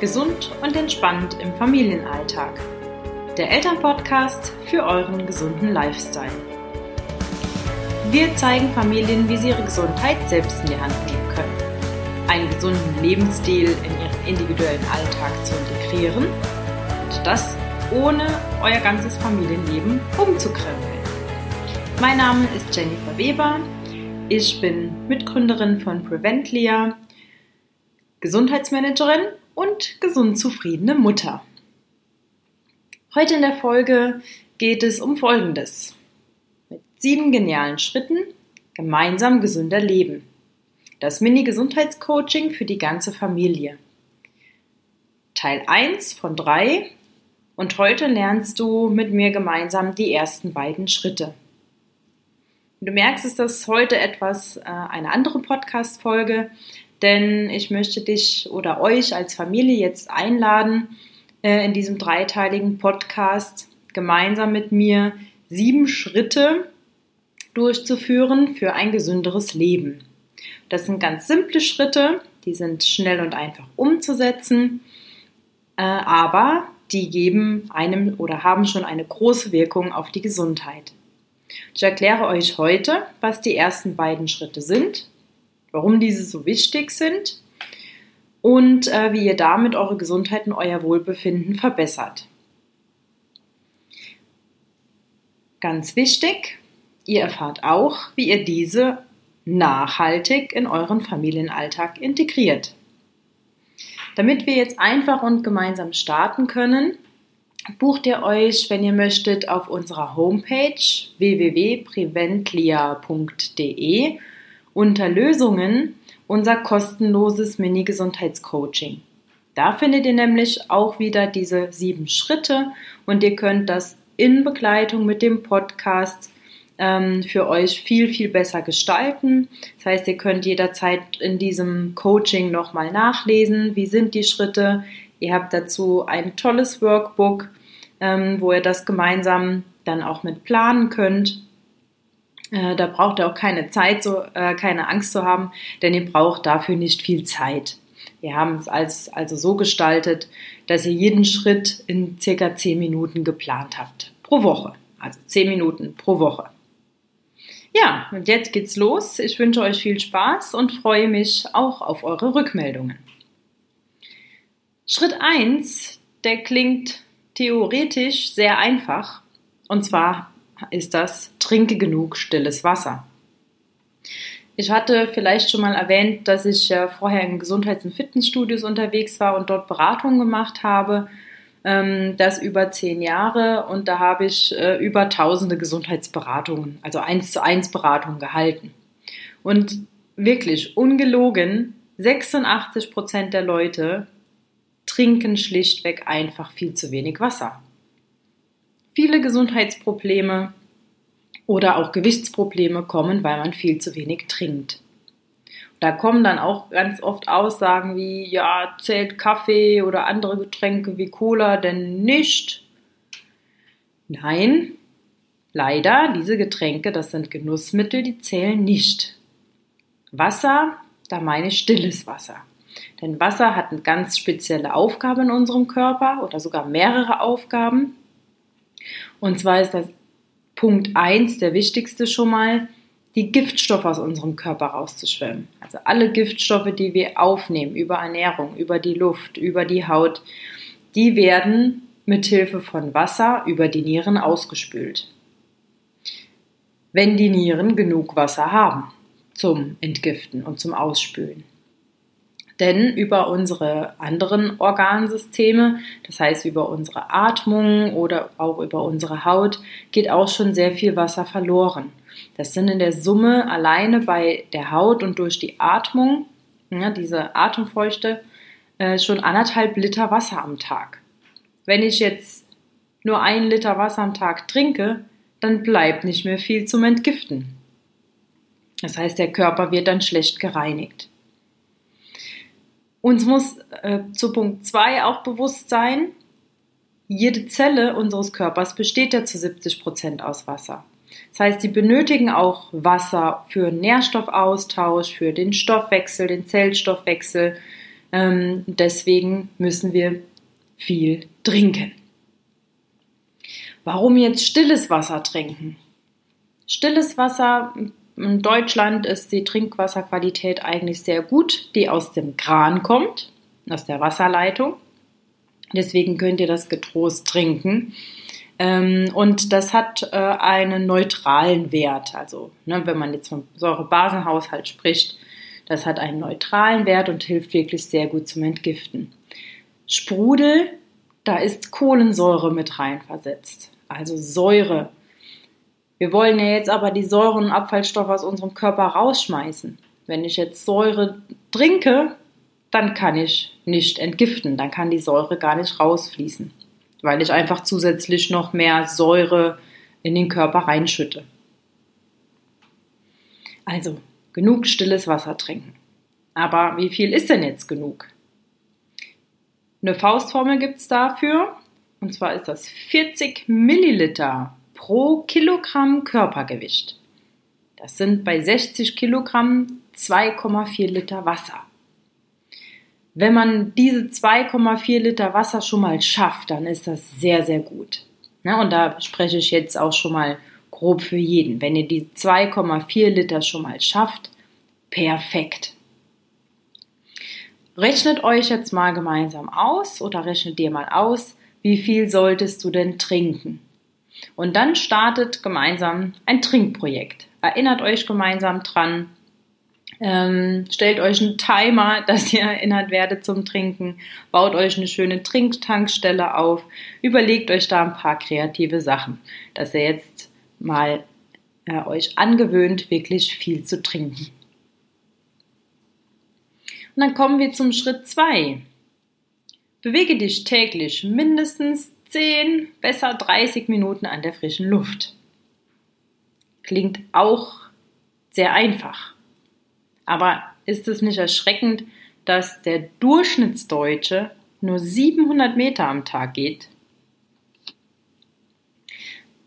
Gesund und entspannt im Familienalltag. Der Elternpodcast für euren gesunden Lifestyle. Wir zeigen Familien, wie sie ihre Gesundheit selbst in die Hand nehmen können, einen gesunden Lebensstil in ihren individuellen Alltag zu integrieren und das ohne euer ganzes Familienleben umzukrempeln. Mein Name ist Jennifer Weber. Ich bin Mitgründerin von Preventlia, Gesundheitsmanagerin und gesund zufriedene Mutter. Heute in der Folge geht es um Folgendes. Mit sieben genialen Schritten gemeinsam gesünder leben. Das Mini-Gesundheitscoaching für die ganze Familie. Teil 1 von 3 und heute lernst du mit mir gemeinsam die ersten beiden Schritte. Du merkst, es ist heute etwas äh, eine andere Podcast-Folge, denn ich möchte dich oder euch als Familie jetzt einladen, äh, in diesem dreiteiligen Podcast gemeinsam mit mir sieben Schritte durchzuführen für ein gesünderes Leben. Das sind ganz simple Schritte, die sind schnell und einfach umzusetzen, äh, aber die geben einem oder haben schon eine große Wirkung auf die Gesundheit. Ich erkläre euch heute, was die ersten beiden Schritte sind, warum diese so wichtig sind und äh, wie ihr damit eure Gesundheit und euer Wohlbefinden verbessert. Ganz wichtig, ihr erfahrt auch, wie ihr diese nachhaltig in euren Familienalltag integriert. Damit wir jetzt einfach und gemeinsam starten können, bucht ihr euch, wenn ihr möchtet, auf unserer Homepage www.preventlia.de unter Lösungen unser kostenloses Mini-Gesundheitscoaching. Da findet ihr nämlich auch wieder diese sieben Schritte und ihr könnt das in Begleitung mit dem Podcast ähm, für euch viel, viel besser gestalten. Das heißt, ihr könnt jederzeit in diesem Coaching nochmal nachlesen, wie sind die Schritte. Ihr habt dazu ein tolles Workbook, ähm, wo ihr das gemeinsam dann auch mit planen könnt. Äh, da braucht ihr auch keine Zeit, so, äh, keine Angst zu haben, denn ihr braucht dafür nicht viel Zeit. Wir haben es als, also so gestaltet, dass ihr jeden Schritt in circa 10 Minuten geplant habt. Pro Woche. Also 10 Minuten pro Woche. Ja, und jetzt geht's los. Ich wünsche euch viel Spaß und freue mich auch auf eure Rückmeldungen. Schritt 1, der klingt theoretisch sehr einfach. Und zwar ist das, trinke genug stilles Wasser. Ich hatte vielleicht schon mal erwähnt, dass ich vorher in Gesundheits- und Fitnessstudios unterwegs war und dort Beratungen gemacht habe. Ähm, das über zehn Jahre und da habe ich äh, über tausende Gesundheitsberatungen, also eins zu eins Beratungen gehalten. Und wirklich ungelogen, 86 Prozent der Leute trinken schlichtweg einfach viel zu wenig Wasser. Viele Gesundheitsprobleme oder auch Gewichtsprobleme kommen, weil man viel zu wenig trinkt. Da kommen dann auch ganz oft Aussagen wie, ja, zählt Kaffee oder andere Getränke wie Cola denn nicht? Nein, leider, diese Getränke, das sind Genussmittel, die zählen nicht. Wasser, da meine ich stilles Wasser. Denn Wasser hat eine ganz spezielle Aufgabe in unserem Körper oder sogar mehrere Aufgaben. Und zwar ist das Punkt 1, der wichtigste schon mal, die Giftstoffe aus unserem Körper rauszuschwemmen. Also alle Giftstoffe, die wir aufnehmen über Ernährung, über die Luft, über die Haut, die werden mit Hilfe von Wasser über die Nieren ausgespült. Wenn die Nieren genug Wasser haben zum Entgiften und zum Ausspülen. Denn über unsere anderen Organsysteme, das heißt über unsere Atmung oder auch über unsere Haut, geht auch schon sehr viel Wasser verloren. Das sind in der Summe alleine bei der Haut und durch die Atmung, ja, diese Atemfeuchte, äh, schon anderthalb Liter Wasser am Tag. Wenn ich jetzt nur ein Liter Wasser am Tag trinke, dann bleibt nicht mehr viel zum Entgiften. Das heißt, der Körper wird dann schlecht gereinigt. Uns muss äh, zu Punkt 2 auch bewusst sein, jede Zelle unseres Körpers besteht ja zu 70 Prozent aus Wasser. Das heißt, sie benötigen auch Wasser für Nährstoffaustausch, für den Stoffwechsel, den Zellstoffwechsel, Ähm, deswegen müssen wir viel trinken. Warum jetzt stilles Wasser trinken? Stilles Wasser, in Deutschland ist die Trinkwasserqualität eigentlich sehr gut, die aus dem Kran kommt, aus der Wasserleitung. Deswegen könnt ihr das getrost trinken. Ähm, und das hat äh, einen neutralen Wert. Also, ne, wenn man jetzt vom Säurebasenhaushalt spricht, das hat einen neutralen Wert und hilft wirklich sehr gut zum Entgiften. Sprudel, da ist Kohlensäure mit reinversetzt, also Säure. Wir wollen ja jetzt aber die Säuren und Abfallstoffe aus unserem Körper rausschmeißen. Wenn ich jetzt Säure trinke, dann kann ich nicht entgiften, dann kann die Säure gar nicht rausfließen weil ich einfach zusätzlich noch mehr Säure in den Körper reinschütte. Also genug stilles Wasser trinken. Aber wie viel ist denn jetzt genug? Eine Faustformel gibt es dafür. Und zwar ist das 40 Milliliter pro Kilogramm Körpergewicht. Das sind bei 60 Kilogramm 2,4 Liter Wasser. Wenn man diese 2,4 Liter Wasser schon mal schafft, dann ist das sehr, sehr gut. Ja, und da spreche ich jetzt auch schon mal grob für jeden. Wenn ihr die 2,4 Liter schon mal schafft, perfekt. Rechnet euch jetzt mal gemeinsam aus oder rechnet dir mal aus, wie viel solltest du denn trinken? Und dann startet gemeinsam ein Trinkprojekt. Erinnert euch gemeinsam dran, ähm, stellt euch einen Timer, dass ihr erinnert werdet zum Trinken. Baut euch eine schöne Trinktankstelle auf. Überlegt euch da ein paar kreative Sachen, dass ihr jetzt mal äh, euch angewöhnt, wirklich viel zu trinken. Und dann kommen wir zum Schritt 2. Bewege dich täglich mindestens 10, besser 30 Minuten an der frischen Luft. Klingt auch sehr einfach. Aber ist es nicht erschreckend, dass der Durchschnittsdeutsche nur 700 Meter am Tag geht?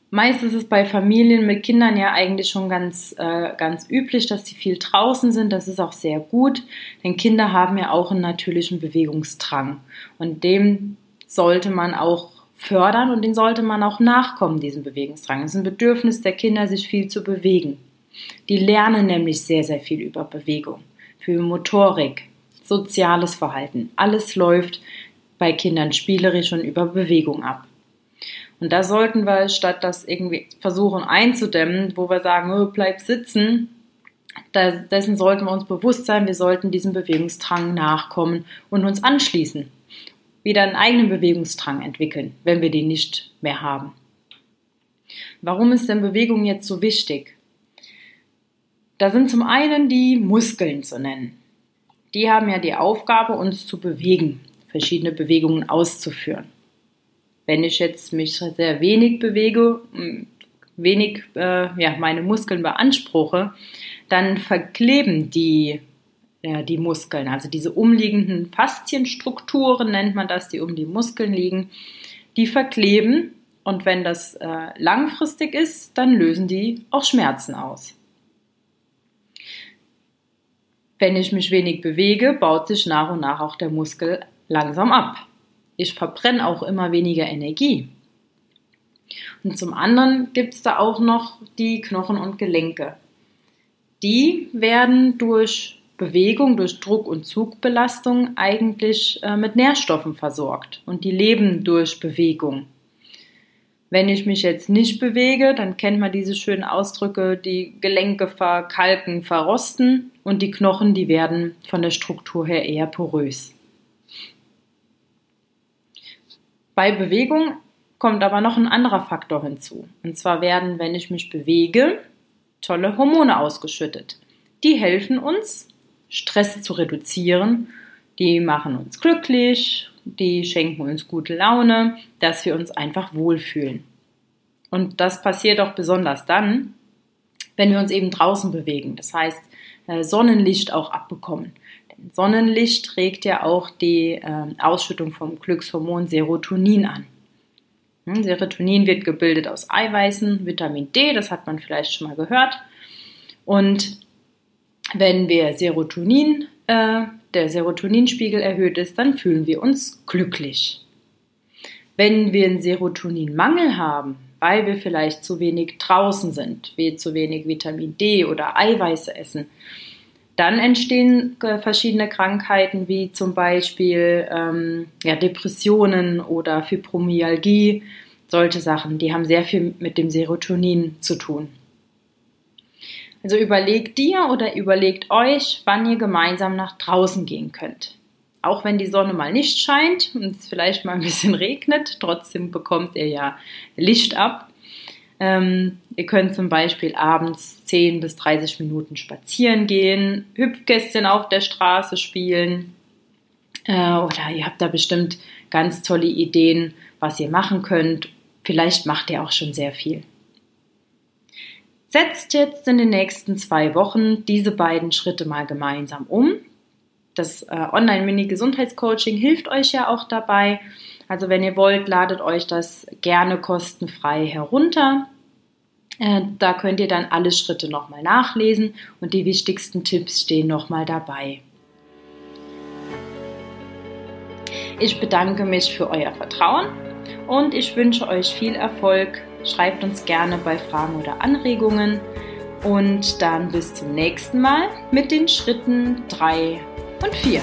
Meist ist es bei Familien mit Kindern ja eigentlich schon ganz, äh, ganz üblich, dass sie viel draußen sind. Das ist auch sehr gut, denn Kinder haben ja auch einen natürlichen Bewegungsdrang. Und dem sollte man auch fördern und den sollte man auch nachkommen, diesem Bewegungsdrang. Es ist ein Bedürfnis der Kinder, sich viel zu bewegen. Die lernen nämlich sehr, sehr viel über Bewegung, für Motorik, soziales Verhalten. Alles läuft bei Kindern spielerisch und über Bewegung ab. Und da sollten wir, statt das irgendwie versuchen einzudämmen, wo wir sagen, oh, bleib sitzen, dessen sollten wir uns bewusst sein, wir sollten diesem Bewegungsdrang nachkommen und uns anschließen. Wieder einen eigenen Bewegungsdrang entwickeln, wenn wir den nicht mehr haben. Warum ist denn Bewegung jetzt so wichtig? Da sind zum einen die Muskeln zu nennen. Die haben ja die Aufgabe, uns zu bewegen, verschiedene Bewegungen auszuführen. Wenn ich jetzt mich sehr wenig bewege, wenig äh, ja, meine Muskeln beanspruche, dann verkleben die, ja, die Muskeln, also diese umliegenden Faszienstrukturen nennt man das, die um die Muskeln liegen, die verkleben und wenn das äh, langfristig ist, dann lösen die auch Schmerzen aus. Wenn ich mich wenig bewege, baut sich nach und nach auch der Muskel langsam ab. Ich verbrenne auch immer weniger Energie. Und zum anderen gibt es da auch noch die Knochen und Gelenke. Die werden durch Bewegung, durch Druck- und Zugbelastung eigentlich äh, mit Nährstoffen versorgt und die leben durch Bewegung. Wenn ich mich jetzt nicht bewege, dann kennt man diese schönen Ausdrücke, die Gelenke verkalken, verrosten und die Knochen, die werden von der Struktur her eher porös. Bei Bewegung kommt aber noch ein anderer Faktor hinzu. Und zwar werden, wenn ich mich bewege, tolle Hormone ausgeschüttet. Die helfen uns, Stress zu reduzieren. Die machen uns glücklich, die schenken uns gute Laune, dass wir uns einfach wohlfühlen. Und das passiert auch besonders dann, wenn wir uns eben draußen bewegen. Das heißt, äh, Sonnenlicht auch abbekommen. Denn Sonnenlicht regt ja auch die äh, Ausschüttung vom Glückshormon Serotonin an. Hm, Serotonin wird gebildet aus Eiweißen, Vitamin D, das hat man vielleicht schon mal gehört. Und wenn wir Serotonin äh, der Serotoninspiegel erhöht ist, dann fühlen wir uns glücklich. Wenn wir einen Serotoninmangel haben, weil wir vielleicht zu wenig draußen sind, wir zu wenig Vitamin D oder Eiweiße essen, dann entstehen äh, verschiedene Krankheiten wie zum Beispiel ähm, ja, Depressionen oder Fibromyalgie, solche Sachen, die haben sehr viel mit dem Serotonin zu tun. Also überlegt dir oder überlegt euch, wann ihr gemeinsam nach draußen gehen könnt. Auch wenn die Sonne mal nicht scheint und es vielleicht mal ein bisschen regnet, trotzdem bekommt ihr ja Licht ab. Ähm, ihr könnt zum Beispiel abends 10 bis 30 Minuten spazieren gehen, Hüpfkästchen auf der Straße spielen äh, oder ihr habt da bestimmt ganz tolle Ideen, was ihr machen könnt. Vielleicht macht ihr auch schon sehr viel. Setzt jetzt in den nächsten zwei Wochen diese beiden Schritte mal gemeinsam um. Das äh, Online-Mini-Gesundheitscoaching hilft euch ja auch dabei. Also wenn ihr wollt, ladet euch das gerne kostenfrei herunter. Äh, da könnt ihr dann alle Schritte nochmal nachlesen und die wichtigsten Tipps stehen nochmal dabei. Ich bedanke mich für euer Vertrauen und ich wünsche euch viel Erfolg. Schreibt uns gerne bei Fragen oder Anregungen und dann bis zum nächsten Mal mit den Schritten 3 und 4.